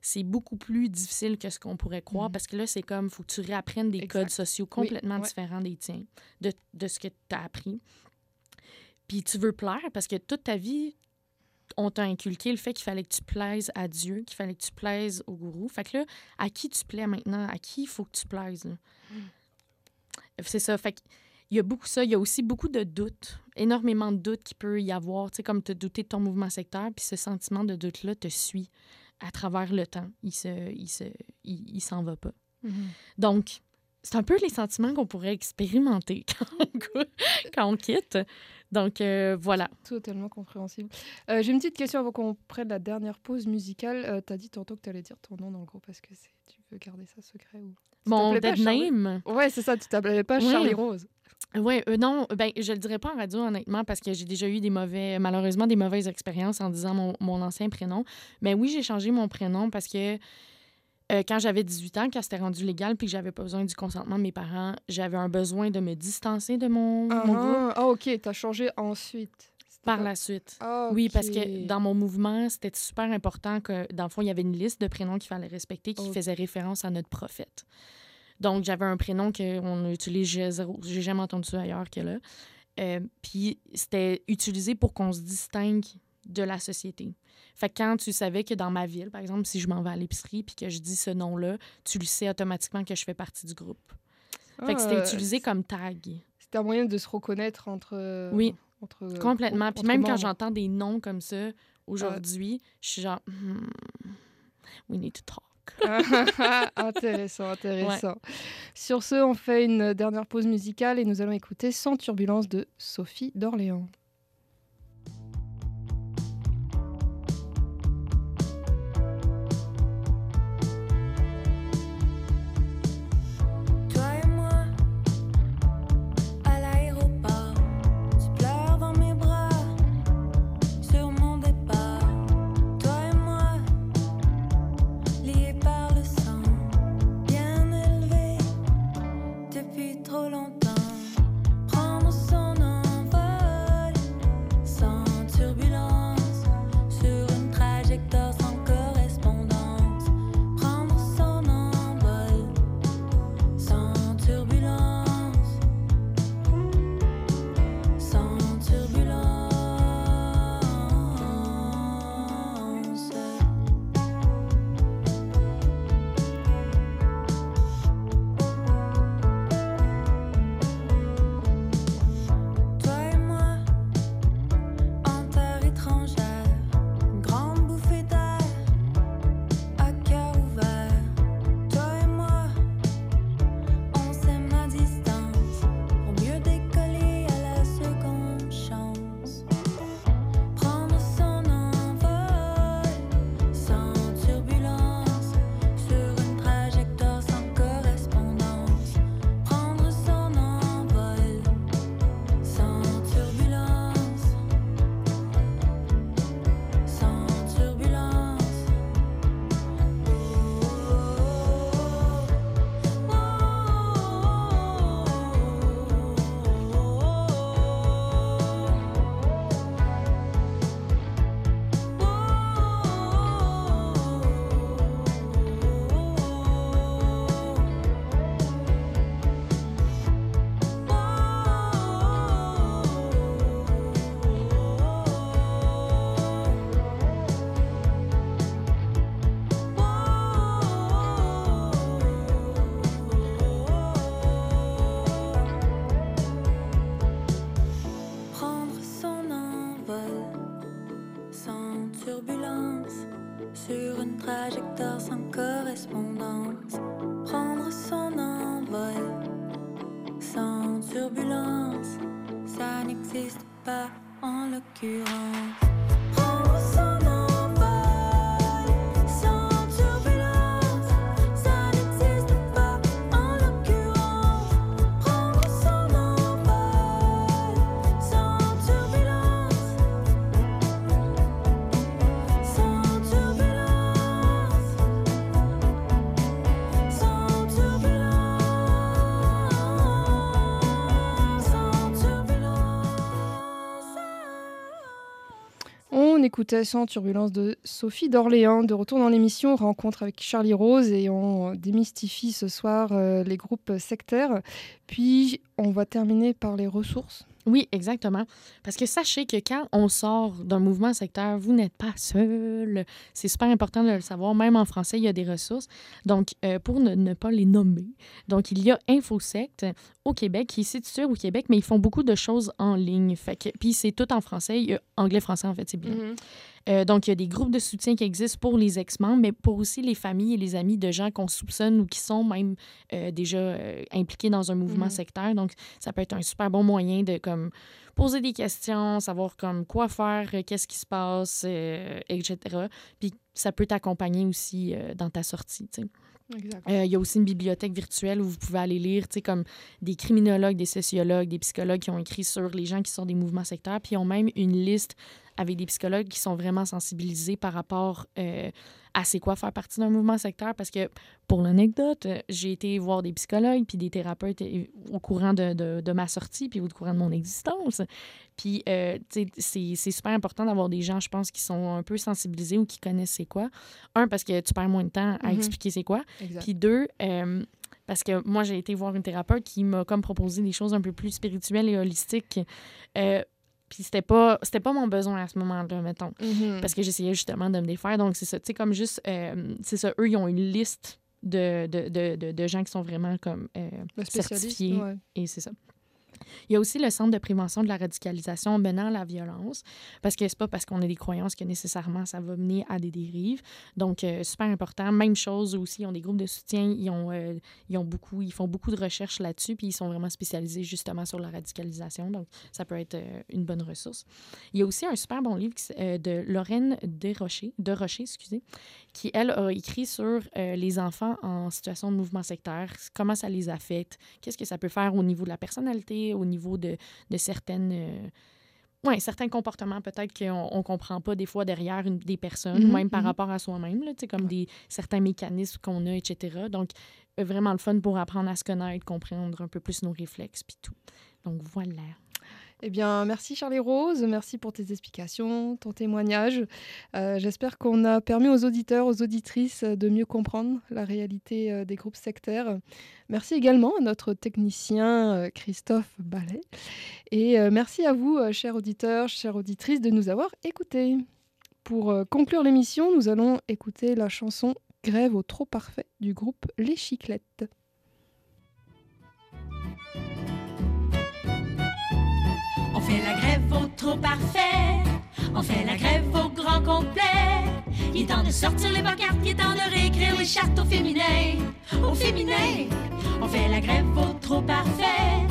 c'est beaucoup plus difficile que ce qu'on pourrait croire Mhm. parce que là, c'est comme, faut que tu réapprennes des Exact. codes sociaux complètement différents des tiens, de, de ce que tu as appris. Puis tu veux plaire parce que toute ta vie, on t'a inculqué le fait qu'il fallait que tu plaises à Dieu, qu'il fallait que tu plaises au gourou. Fait que là, à qui tu plais maintenant? À qui il faut que tu plaises? là? C'est ça. Fait que il y a beaucoup ça. Il y a aussi beaucoup de doutes, énormément de doutes qu'il peut y avoir. Tu sais, comme te douter de ton mouvement secteur, puis ce sentiment de doute-là te suit à travers le temps. Il se, il se, il, il s'en va pas. Mhm. Donc, c'est un peu les sentiments qu'on pourrait expérimenter quand on, cou- quand on quitte. Donc, euh, voilà. Totalement compréhensible. Euh, J'ai une petite question avant qu'on prenne la dernière pause musicale. Euh, T'as dit tantôt que tu allais dire ton nom dans le groupe. Est-ce que tu veux garder ça secret ou... Mon dead Charlie name? Ouais, c'est ça. Tu t'appelais pas Oui. Charlie Rose. Oui, non, ben, je le dirais pas en radio, honnêtement, parce que j'ai déjà eu des mauvais, malheureusement, des mauvaises expériences en disant mon, mon ancien prénom. Mais oui, j'ai changé mon prénom parce que euh, quand j'avais 18 ans, quand c'était rendu légal puis que j'avais pas besoin du consentement de mes parents, j'avais un besoin de me distancer de mon, Ah, mon groupe ah, ok. T'as changé ensuite. Par la suite. Ah, Oui, parce que dans mon mouvement, c'était super important que, dans le fond, il y avait une liste de prénoms qu'il fallait respecter qui Ok. faisait référence à notre prophète. Donc, j'avais un prénom qu'on utilise, zéro- j'ai jamais entendu ça ailleurs que là. Euh, puis, c'était utilisé pour qu'on se distingue de la société. Fait que quand tu savais que dans ma ville, par exemple, si je m'en vais à l'épicerie puis que je dis ce nom-là, tu le sais automatiquement que je fais partie du groupe. Fait que c'était Ah, utilisé comme tag. C'était un moyen de se reconnaître entre. Oui. entre euh, Complètement. entre Puis même quand j'entends des noms comme ça aujourd'hui, je suis genre, Hmm, we need to talk. intéressant, intéressant. Sur ce, on fait une dernière pause musicale et nous allons écouter Sans turbulence de Sophie d'Orléans. Turbulence, ça n'existe pas en l'occurrence. Écoutait Sans turbulence de Sophie d'Orléans. De retour dans l'émission, rencontre avec Charlie Rose et on démystifie ce soir euh, les groupes sectaires. Puis on va terminer par les ressources. Oui, exactement. Parce que sachez que quand on sort d'un mouvement sectaire, vous n'êtes pas seul. C'est super important de le savoir. Même en français, il y a des ressources. Donc, euh, pour ne, pas les nommer, donc il y a InfoSect au Québec, qui est situé au Québec, mais ils font beaucoup de choses en ligne. Fait que, puis c'est tout en français. Anglais-français, en fait, c'est bien. Euh, donc, il y a des groupes de soutien qui existent pour les ex-membres, mais pour aussi les familles et les amis de gens qu'on soupçonne ou qui sont même euh, déjà euh, impliqués dans un mouvement Mhm. sectaire. Donc, ça peut être un super bon moyen de comme poser des questions, savoir comme quoi faire, qu'est-ce qui se passe, etc. Puis ça peut t'accompagner aussi dans ta sortie. tu Euh, Il y a aussi une bibliothèque virtuelle où vous pouvez aller lire, tu sais, comme des criminologues, des sociologues, des psychologues qui ont écrit sur les gens qui sont des mouvements sectaires. Puis ils ont même une liste avec des psychologues qui sont vraiment sensibilisés par rapport euh, à c'est quoi faire partie d'un mouvement sectaire. Parce que, pour l'anecdote, euh, j'ai été voir des psychologues puis des thérapeutes au courant de- de ma sortie puis au courant de mon existence. Puis, euh, c'est c'est super important d'avoir des gens, je pense, qui sont un peu sensibilisés ou qui connaissent c'est quoi. Un, parce que tu perds moins de temps à Mhm. expliquer c'est quoi. Exact. Puis deux, euh, parce que moi, j'ai été voir une thérapeute qui m'a comme proposé des choses un peu plus spirituelles et holistiques. Euh, Puis c'était pas, c'était pas mon besoin à ce moment-là, mettons. Mhm. Parce que j'essayais justement de me défaire. Donc, c'est ça. Tu sais, comme juste, euh, c'est ça, eux, ils ont une liste de, de, de, de, de gens qui sont vraiment comme certifiés. ouais. Et c'est ça. Il y a aussi le Centre de prévention de la radicalisation menant à la violence, parce que c'est pas parce qu'on a des croyances que nécessairement ça va mener à des dérives. Donc, euh, super important. Même chose aussi, ils ont des groupes de soutien, ils, ont, euh, ils, ont beaucoup, ils font beaucoup de recherches là-dessus, puis ils sont vraiment spécialisés justement sur la radicalisation. Donc, ça peut être euh, une bonne ressource. Il y a aussi un super bon livre de Lorraine Desrochers, de excusez, qui, elle, a écrit sur les enfants en situation de mouvement sectaire, comment ça les affecte, qu'est-ce que ça peut faire au niveau de la personnalité, au niveau de, de certaines... euh, ouais, certains comportements peut-être qu'on ne comprend pas des fois derrière une, des personnes, Mhm, même par mhm. rapport à soi-même, comme des, certains mécanismes qu'on a, etc. Donc, euh, vraiment le fun pour apprendre à se connaître, comprendre un peu plus nos réflexes, puis tout. Donc, voilà. Eh bien, merci Charlie Rose, merci pour tes explications, ton témoignage. Euh, J'espère qu'on a permis aux auditeurs, aux auditrices de mieux comprendre la réalité euh, des groupes sectaires. Merci également à notre technicien euh, Christophe Ballet. Et merci à vous, chers auditeurs, chères auditrices, de nous avoir écoutés. Pour conclure l'émission, nous allons écouter la chanson Grève au trop parfait du groupe Les Chiclettes. Fait la grève au trop parfait. On fait la grève au grand complet. Il est temps de sortir les pancartes, il est temps de réécrire les chartes au féminin. Au féminin. On fait la grève au trop parfait.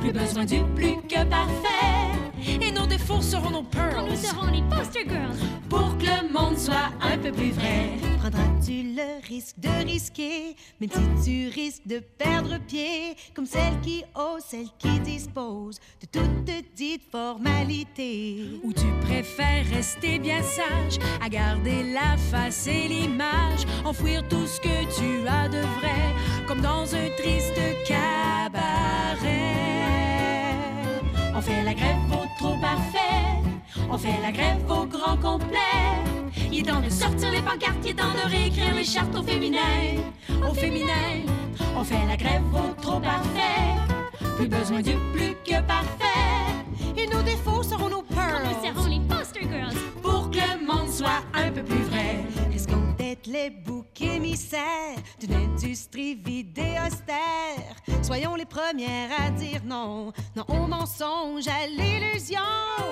Plus besoin du plus que parfait. Et nos défauts seront nos pearls. Quand nous serons les poster girls. Pour que le monde soit un peu plus vrai. Prendras-tu le risque de risquer, même si tu risques de perdre pied, comme celle qui ose, celle qui dispose de toute dite formalité. Ou tu préfères rester bien sage, à garder la face et l'image, enfouir tout ce que tu as de vrai, comme dans un triste cabaret. On fait la grève au trop parfait. On fait la grève au grand complet. Il est temps de sortir les pancartes, il est temps de réécrire les chartes au féminin. Au féminin, on fait la grève au trop parfait. Plus besoin du plus que parfait. Et nos défauts seront nos pearls. nous serons les poster girls? Pour que le monde soit un peu plus vrai. Risquons d'être les boucs? Émissaires d'une industrie vide et austère. Soyons les premières à dire non, non au mensonge, à l'illusion.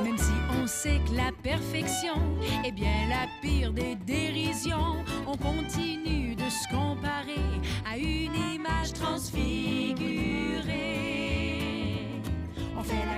Même si on sait que la perfection est bien la pire des dérisions, on continue de se comparer à une image transfigurée. On fait la